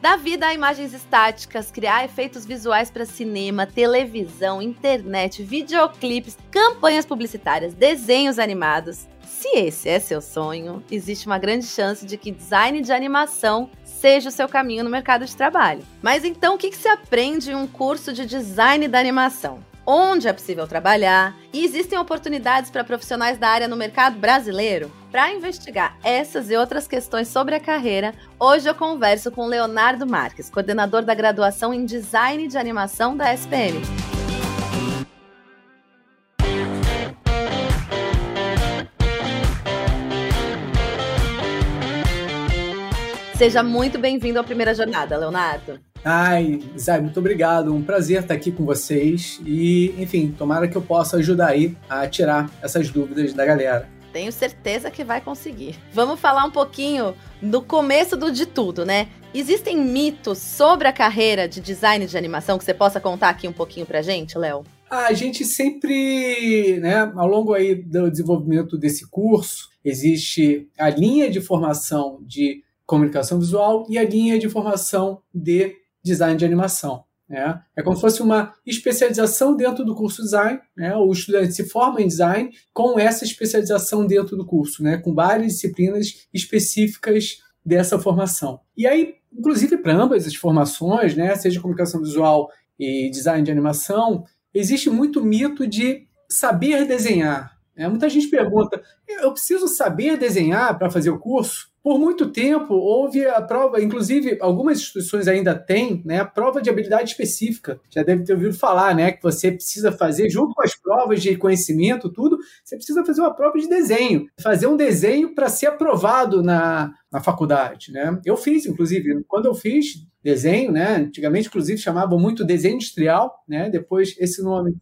Dar vida a imagens estáticas, criar efeitos visuais para cinema, televisão, internet, videoclipes, campanhas publicitárias, desenhos animados. Se esse é seu sonho, existe uma grande chance de que design de animação seja o seu caminho no mercado de trabalho. Mas então, o que, que se aprende em um curso de design da animação? Onde é possível trabalhar? E existem oportunidades para profissionais da área no mercado brasileiro? Para investigar essas e outras questões sobre a carreira, hoje eu converso com Leonardo Marques, coordenador da graduação em Design de Animação da SPM. Seja muito bem-vindo à primeira jornada, Leonardo. Ai, Zay, muito obrigado. Um prazer estar aqui com vocês. E, enfim, tomara que eu possa ajudar aí a tirar essas dúvidas da galera. Tenho certeza que vai conseguir. Vamos falar um pouquinho do começo do de tudo, né? Existem mitos sobre a carreira de design de animação que você possa contar aqui um pouquinho pra gente, Léo? A gente sempre, né, ao longo aí do desenvolvimento desse curso, existe a linha de formação de comunicação visual e a linha de formação de design de animação. Né? É como se fosse uma especialização dentro do curso design. Né? O estudante se forma em design com essa especialização dentro do curso, né? com várias disciplinas específicas dessa formação. E aí, inclusive para ambas as formações, né? seja comunicação visual e design de animação, existe muito mito de saber desenhar. Né? Muita gente pergunta: eu preciso saber desenhar para fazer o curso? Por muito tempo houve a prova, inclusive algumas instituições ainda têm, né, a prova de habilidade específica. Já deve ter ouvido falar, né, que você precisa fazer junto com as provas de conhecimento, tudo, você precisa fazer uma prova de desenho, fazer um desenho para ser aprovado na, na faculdade, né? Eu fiz, inclusive, quando eu fiz desenho, né, antigamente inclusive chamava muito desenho industrial, né? Depois esse nome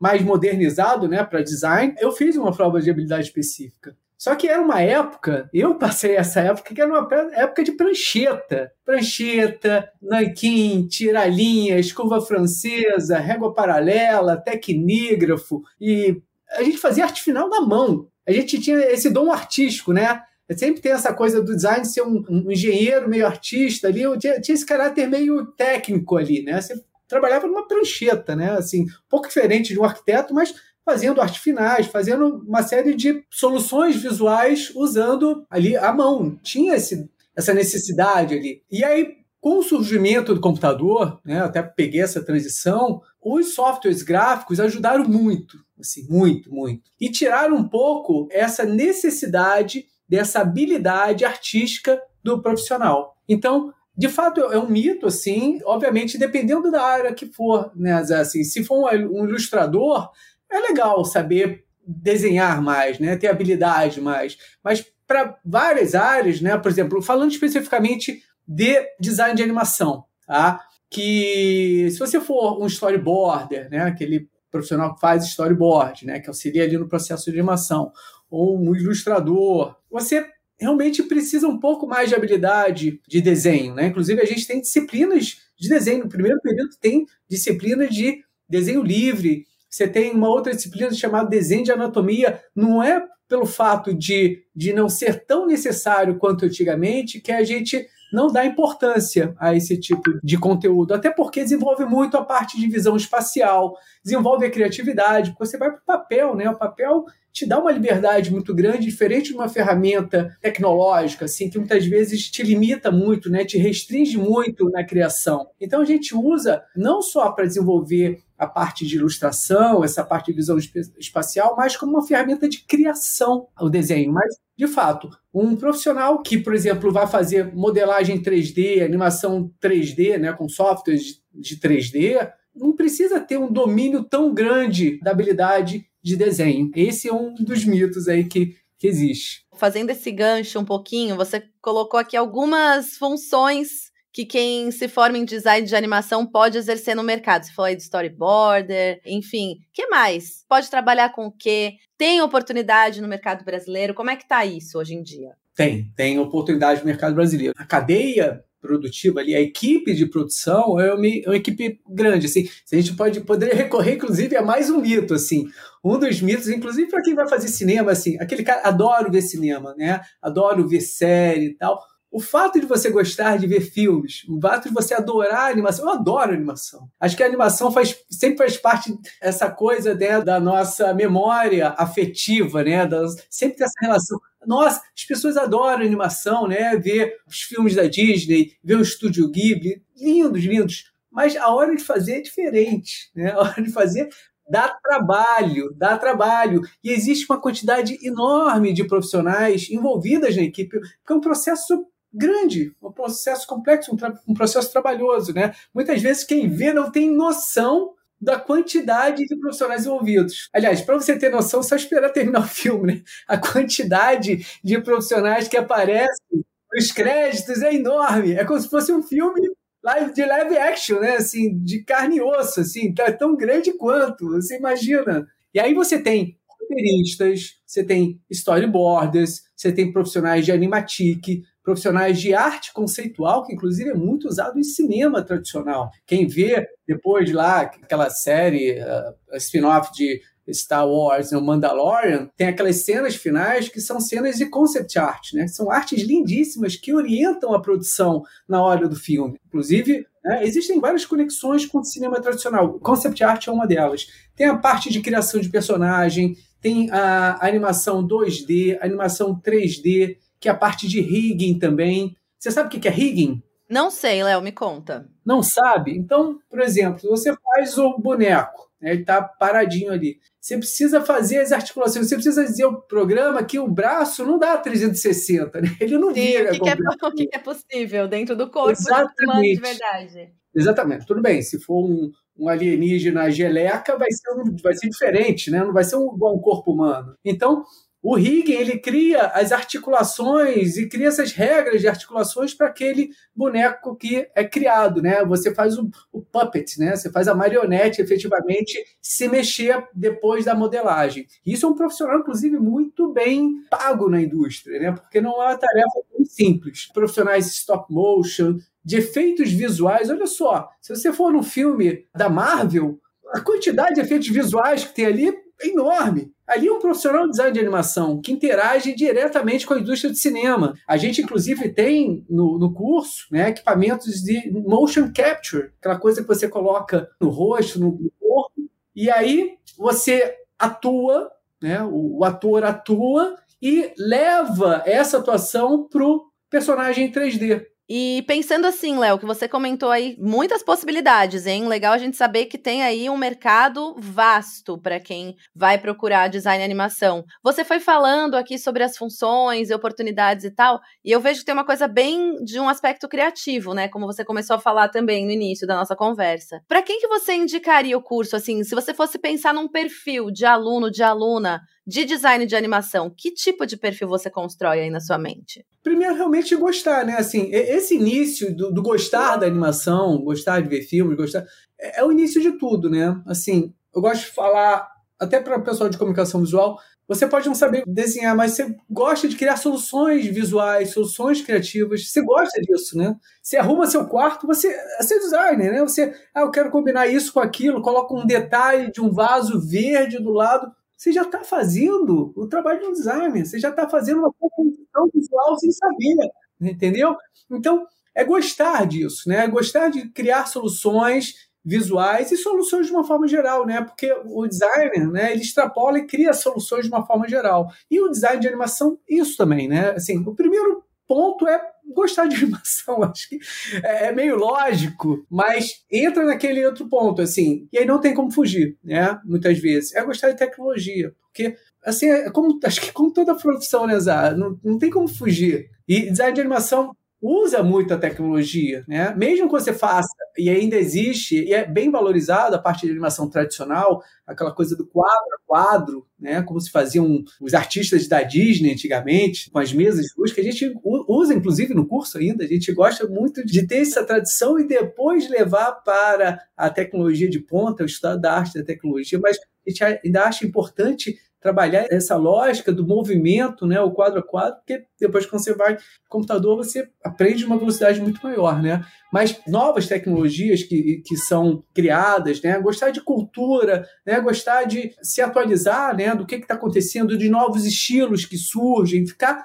mais modernizado, né, para design. Eu fiz uma prova de habilidade específica. Só que era uma época, eu passei essa época, que era uma época de prancheta. Prancheta, nanquim, tira-linha, escova francesa, régua paralela, tecnígrafo. E a gente fazia arte final na mão. A gente tinha esse dom artístico, né? Sempre tem essa coisa do design ser um, um engenheiro meio artista ali. Tinha, tinha, esse caráter meio técnico ali, né? Você trabalhava numa prancheta, né? Assim, um pouco diferente de um arquiteto, mas fazendo arte finais, fazendo uma série de soluções visuais usando ali a mão. Tinha esse, essa necessidade ali. E aí, com o surgimento do computador, né, até peguei essa transição, os softwares gráficos ajudaram muito, assim, muito, muito. E tiraram um pouco essa necessidade dessa habilidade artística do profissional. Então, de fato, é um mito, assim, obviamente, dependendo da área que for, né, assim, se for um ilustrador, é legal saber desenhar mais, né? ter habilidade mais. Mas para várias áreas, né? por exemplo, falando especificamente de design de animação, tá? que se você for um storyboarder, né? aquele profissional que faz storyboard, né? que auxilia ali no processo de animação, ou um ilustrador, você realmente precisa um pouco mais de habilidade de desenho. Né? Inclusive, a gente tem disciplinas de desenho. No primeiro período, tem disciplina de desenho livre, você tem uma outra disciplina chamada desenho de anatomia. Não é pelo fato de, de não ser tão necessário quanto antigamente que a gente não dá importância a esse tipo de conteúdo, até porque desenvolve muito a parte de visão espacial, desenvolve a criatividade, porque você vai para o papel, né? O papel te dá uma liberdade muito grande, diferente de uma ferramenta tecnológica, assim, que muitas vezes te limita muito, né? Te restringe muito na criação. Então a gente usa não só para desenvolver a parte de ilustração, essa parte de visão espacial, mas como uma ferramenta de criação o desenho. Mas, de fato, um profissional que, por exemplo, vai fazer modelagem 3D, animação 3D, né, com softwares de 3D, não precisa ter um domínio tão grande da habilidade de desenho. Esse é um dos mitos aí que, que existe. Fazendo esse gancho um pouquinho, você colocou aqui algumas funções que quem se forma em design de animação pode exercer no mercado? Você falou aí de storyboarder, enfim. que mais? Pode trabalhar com o quê? Tem oportunidade no mercado brasileiro? Como é que tá isso hoje em dia? Tem, tem oportunidade no mercado brasileiro. A cadeia produtiva ali, a equipe de produção é uma, é uma, equipe grande, assim, a gente pode poder recorrer, inclusive, a mais um mito, assim, um dos mitos, inclusive para quem vai fazer cinema, assim, aquele cara, adoro ver cinema, né, adoro ver série e tal, o fato de você gostar de ver filmes, o fato de você adorar animação, eu adoro animação. Acho que a animação faz, sempre faz parte dessa coisa né, da nossa memória afetiva, né? Das, sempre dessa relação. Nossa, as pessoas adoram animação, né? Ver os filmes da Disney, ver o Estúdio Ghibli, lindos, lindos. Mas a hora de fazer é diferente, né? A hora de fazer dá trabalho, dá trabalho. E existe uma quantidade enorme de profissionais envolvidas na equipe, porque é um processo grande, um processo complexo, um, um processo trabalhoso, né? Muitas vezes quem vê não tem noção da quantidade de profissionais envolvidos. Aliás, para você ter noção, só esperar terminar o filme, né? A quantidade de profissionais que aparecem nos créditos é enorme. É como se fosse um filme live, de live action, né? Assim, de carne e osso, assim, tá tão grande quanto. Você imagina? E aí você tem roteiristas, você tem storyboarders, você tem profissionais de animatic, profissionais de arte conceitual, que inclusive é muito usado em cinema tradicional. Quem vê depois lá aquela série, uh, spin-off de Star Wars, o Mandalorian, tem aquelas cenas finais que são cenas de concept art, né? São artes lindíssimas que orientam a produção na hora do filme. Inclusive, né, existem várias conexões com o cinema tradicional. Concept art é uma delas. Tem a parte de criação de personagem, tem a animação 2D, animação 3D, que é a parte de rigging também. Você sabe o que é rigging? Não sei, Léo, me conta. Não sabe? Então, por exemplo, você faz o boneco, né, ele está paradinho ali. Você precisa fazer as articulações, você precisa dizer o programa que o braço não dá 360, né? ele não Sim, vira. O que, é, o que é possível dentro do corpo Exatamente. de verdade. Exatamente, tudo bem. Se for um, um alienígena geleca, vai ser, um, vai ser diferente, né? não vai ser um, igual um corpo humano. Então, o Higgin ele cria as articulações e cria essas regras de articulações para aquele boneco que é criado, né? Você faz o, o, puppet, né? Você faz a marionete efetivamente se mexer depois da modelagem. Isso é um profissional, inclusive, muito bem pago na indústria, né? Porque não é uma tarefa tão simples. Profissionais stop motion, de efeitos visuais, olha só, se você for no filme da Marvel, a quantidade de efeitos visuais que tem ali enorme. Ali é um profissional de design de animação que interage diretamente com a indústria de cinema. A gente, inclusive, tem no, no curso né, equipamentos de motion capture, aquela coisa que você coloca no rosto, no corpo, e aí você atua, né, o, o ator atua e leva essa atuação para o personagem em 3D. E pensando assim, Léo, que você comentou aí muitas possibilidades, hein? Legal a gente saber que tem aí um mercado vasto para quem vai procurar design e animação. Você foi falando aqui sobre as funções e oportunidades e tal, e eu vejo que tem uma coisa bem de um aspecto criativo, né? Como você começou a falar também no início da nossa conversa. Para quem que você indicaria o curso assim, se você fosse pensar num perfil de aluno, de aluna de design de animação, que tipo de perfil você constrói aí na sua mente? Primeiro, realmente gostar, né? Assim, esse início do, do gostar da animação, gostar de ver filmes, gostar, é, é, o início de tudo, né? Assim, eu gosto de falar, até para o pessoal de comunicação visual, você pode não saber desenhar, mas você gosta de criar soluções visuais, soluções criativas. Você gosta disso, né? Você arruma seu quarto, você é seu designer, né? Você, ah, eu quero combinar isso com aquilo, coloca um detalhe de um vaso verde do lado você já está fazendo o trabalho de um designer, você já está fazendo uma composição visual sem saber, entendeu? Então, é gostar disso, né? É gostar de criar soluções visuais e soluções de uma forma geral, né? Porque o designer, né, ele extrapola e cria soluções de uma forma geral. E o design de animação, isso também, né? Assim, o primeiro ponto é gostar de animação. Acho que é, é meio lógico, mas entra naquele outro ponto, assim. E aí não tem como fugir, né? Muitas vezes. É gostar de tecnologia. Porque, assim, é como, acho que como toda profissão, né, Zá? Não, não tem como fugir. E design de animação usa muito a tecnologia, né? Mesmo que você faça, e ainda existe, e é bem valorizado a parte de animação tradicional, aquela coisa do quadro a quadro, né? Como se faziam os artistas da Disney antigamente, com as mesas de luz, que a gente usa, inclusive, no curso ainda. A gente gosta muito de ter essa tradição e depois levar para a tecnologia de ponta, o estado da arte da tecnologia, mas a gente ainda acha importante trabalhar essa lógica do movimento, né, o quadro a quadro, porque depois quando você vai no computador você aprende uma velocidade muito maior, né? Mas novas tecnologias que, que são criadas, né, gostar de cultura, né, gostar de se atualizar, né, do que está acontecendo, de novos estilos que surgem, ficar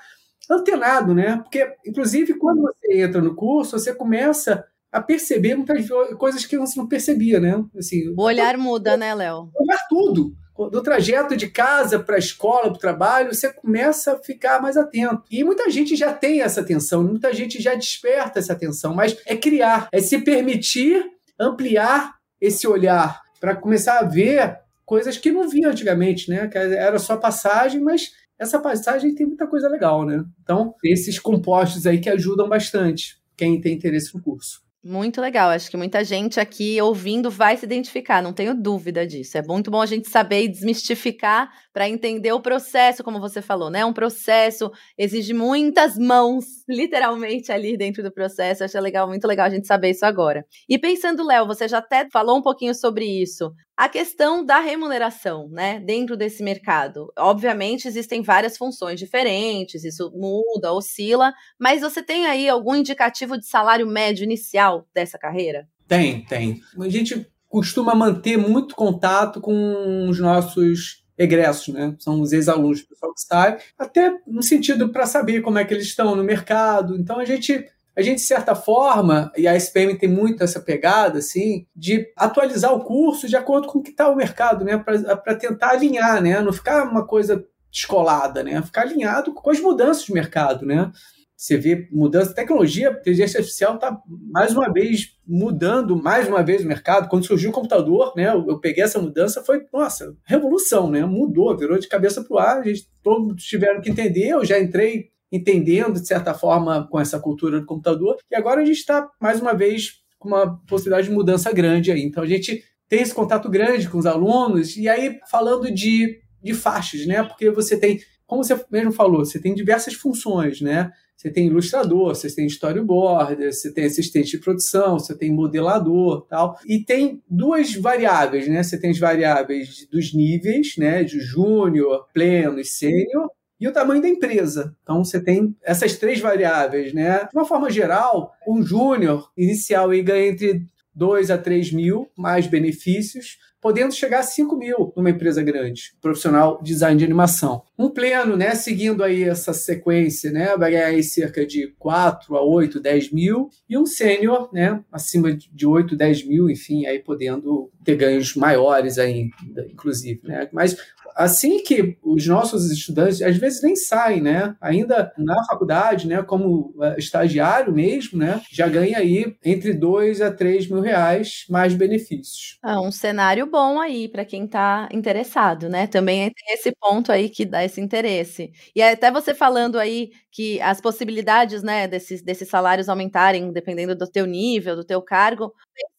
antenado, né? Porque inclusive quando você entra no curso, você começa a perceber muitas coisas que você não percebia, né? Assim, o olhar muda, né, Léo? Olhar tudo do trajeto de casa para a escola, para o trabalho, você começa a ficar mais atento. E muita gente já tem essa atenção, muita gente já desperta essa atenção, mas é criar, é se permitir ampliar esse olhar para começar a ver coisas que não via antigamente, né? Que era só passagem, mas essa passagem tem muita coisa legal, né? Então, esses compostos aí que ajudam bastante quem tem interesse no curso. Muito legal. Acho que muita gente aqui ouvindo vai se identificar, não tenho dúvida disso. É muito bom a gente saber e desmistificar para entender o processo, como você falou, né? Um processo exige muitas mãos, literalmente, ali dentro do processo. Acho legal, muito legal a gente saber isso agora. E pensando, Léo, você já até falou um pouquinho sobre isso. A questão da remuneração, né, dentro desse mercado. Obviamente, existem várias funções diferentes, isso muda, oscila, mas você tem aí algum indicativo de salário médio inicial dessa carreira? Tem, tem. A gente costuma manter muito contato com os nossos egressos, né? São os ex-alunos, pessoal que até no sentido para saber como é que eles estão no mercado. Então a gente a gente, de certa forma, e a SPM tem muito essa pegada, assim, de atualizar o curso de acordo com o que está o mercado, né? Para tentar alinhar, né? Não ficar uma coisa descolada, né? Ficar alinhado com as mudanças do mercado, né? Você vê mudança, tecnologia, inteligência artificial está mais uma vez mudando mais uma vez o mercado. Quando surgiu o computador, né, eu, peguei essa mudança, foi, nossa, revolução, né? Mudou, virou de cabeça para o ar, a gente, todos tiveram que entender, eu já entrei entendendo, de certa forma, com essa cultura do computador. E agora a gente está, mais uma vez, com uma possibilidade de mudança grande aí. Então a gente tem esse contato grande com os alunos, e aí falando de, de faixas, né? Porque você tem, como você mesmo falou, você tem diversas funções, né? Você tem ilustrador, você tem storyboarder, você tem assistente de produção, você tem modelador, tal. E tem duas variáveis, né? Você tem as variáveis dos níveis, né? De júnior, pleno e sênior e o tamanho da empresa. Então você tem essas três variáveis, né? De uma forma geral, um júnior inicial ganha entre 2 a 3 mil mais benefícios, podendo chegar a 5 mil numa empresa grande, profissional design de animação. Um pleno, né, seguindo aí essa sequência, né, vai ganhar aí cerca de 4 a 8, 10 mil, e um sênior, né, acima de 8, 10 mil, enfim, aí podendo ter ganhos maiores aí, inclusive, né. Mas assim que os nossos estudantes, às vezes nem saem, né? Ainda na faculdade, né? Como é, estagiário mesmo, né? Já ganha aí entre 2 a 3 mil reais mais benefícios. Ah, um cenário bom aí para quem está interessado, né? Também tem esse ponto aí que dá esse interesse. E até você falando aí que as possibilidades, né, desses, desses salários aumentarem dependendo do teu nível, do teu cargo,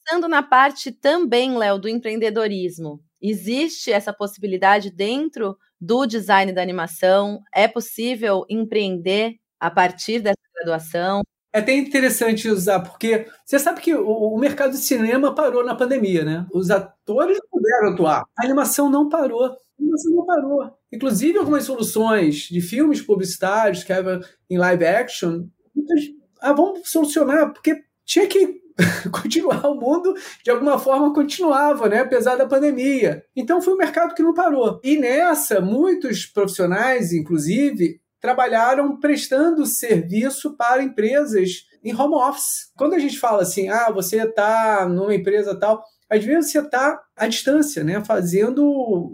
pensando na parte também, Léo, do empreendedorismo. Existe essa possibilidade dentro do design da animação? É possível empreender a partir dessa graduação? É até interessante usar, porque você sabe que o, mercado de cinema parou na pandemia, né? Os atores puderam atuar. A animação não parou. A animação não parou. Inclusive, algumas soluções de filmes publicitários que eram em live action, muitas, ah, vamos solucionar, porque tinha que continuar o mundo de alguma forma continuava, né, apesar da pandemia. Então foi um mercado que não parou. E nessa muitos profissionais, inclusive, trabalharam prestando serviço para empresas em home office. Quando a gente fala assim, ah, você está numa empresa tal, às vezes você está à distância, né, fazendo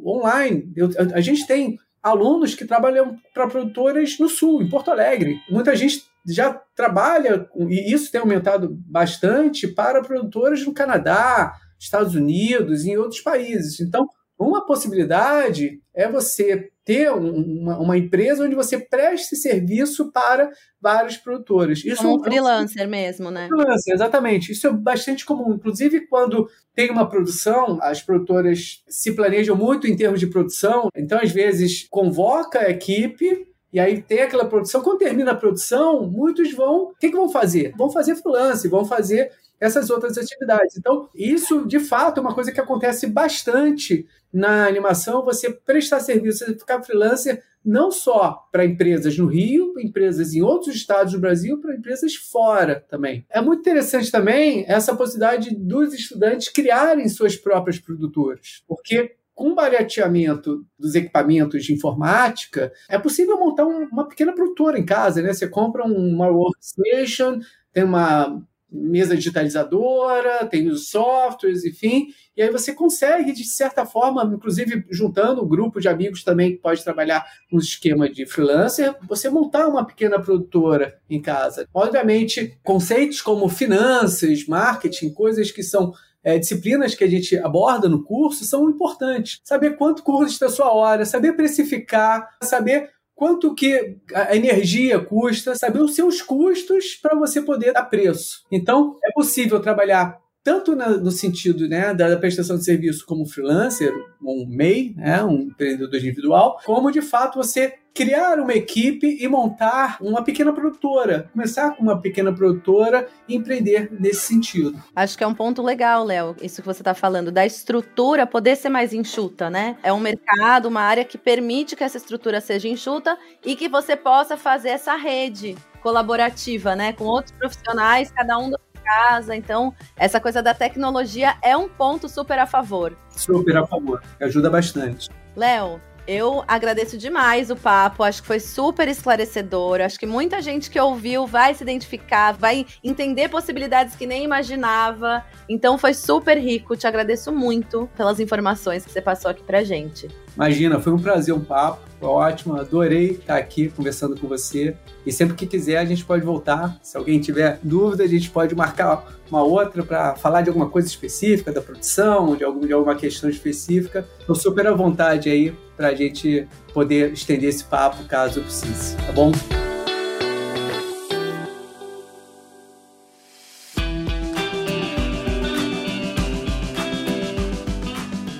online. Eu, a gente tem alunos que trabalham para produtoras no Sul, em Porto Alegre. Muita gente já trabalha, e isso tem aumentado bastante, para produtoras no Canadá, Estados Unidos e em outros países. Então, Uma possibilidade é você ter uma, uma, empresa onde você preste serviço para vários produtores. Isso Como um freelancer é um, mesmo, né? Freelancer, exatamente. Isso é bastante comum. Inclusive, quando tem uma produção, as produtoras se planejam muito em termos de produção, então, às vezes, convoca a equipe e aí tem aquela produção. Quando termina a produção, muitos vão. O que, que vão fazer? Vão fazer freelance, vão fazer essas outras atividades. Então, isso de fato é uma coisa que acontece bastante na animação, você prestar serviço, você ficar freelancer não só para empresas no Rio, empresas em outros estados do Brasil, para empresas fora também. É muito interessante também essa possibilidade dos estudantes criarem suas próprias produtoras, porque com barateamento dos equipamentos de informática, é possível montar um, uma pequena produtora em casa, né? Você compra uma workstation, tem uma mesa digitalizadora, tem os softwares, enfim, e aí você consegue, de certa forma, inclusive juntando um grupo de amigos também que pode trabalhar no esquema de freelancer, você montar uma pequena produtora em casa. Obviamente, conceitos como finanças, marketing, coisas que são é, disciplinas que a gente aborda no curso são importantes. Saber quanto custa a sua hora, saber precificar, saber quanto que a energia custa, saber os seus custos para você poder dar preço. Então, é possível trabalhar tanto no sentido né, da prestação de serviço como freelancer, um MEI, né, um empreendedor individual, como de fato você criar uma equipe e montar uma pequena produtora. Começar com uma pequena produtora e empreender nesse sentido. Acho que é um ponto legal, Léo, isso que você está falando, da estrutura poder ser mais enxuta, né? É um mercado, uma área que permite que essa estrutura seja enxuta e que você possa fazer essa rede colaborativa, né, com outros profissionais, cada um casa. Então, essa coisa da tecnologia é um ponto super a favor. Super a favor, ajuda bastante. Léo, eu agradeço demais o papo, acho que foi super esclarecedor. Acho que muita gente que ouviu vai se identificar, vai entender possibilidades que nem imaginava. Então foi super rico. Te agradeço muito pelas informações que você passou aqui pra gente. Imagina, foi um prazer um papo, ótimo, adorei estar aqui conversando com você. E sempre que quiser a gente pode voltar. Se alguém tiver dúvida, a gente pode marcar uma outra para falar de alguma coisa específica da produção, de, algum, de alguma questão específica. Estou super à vontade aí para a gente poder estender esse papo caso precise, tá bom?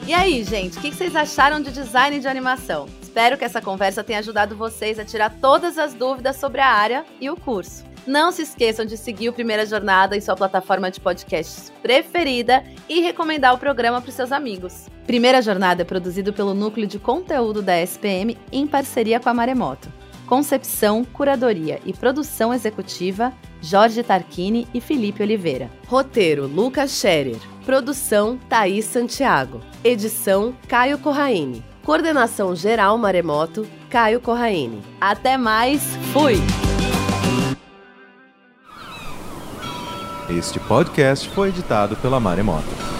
E aí, gente, o que vocês acharam de design de animação? Espero que essa conversa tenha ajudado vocês a tirar todas as dúvidas sobre a área e o curso. Não se esqueçam de seguir o Primeira Jornada em sua plataforma de podcasts preferida e recomendar o programa para seus amigos. Primeira Jornada é produzido pelo Núcleo de Conteúdo da SPM em parceria com a Maremoto. Concepção, curadoria e produção executiva, Jorge Tarquini e Felipe Oliveira. Roteiro, Lucas Scherer. Produção, Thaís Santiago. Edição, Caio Corraine. Coordenação geral Maremoto, Caio Corraine. Até mais, fui! Este podcast foi editado pela Maremoto.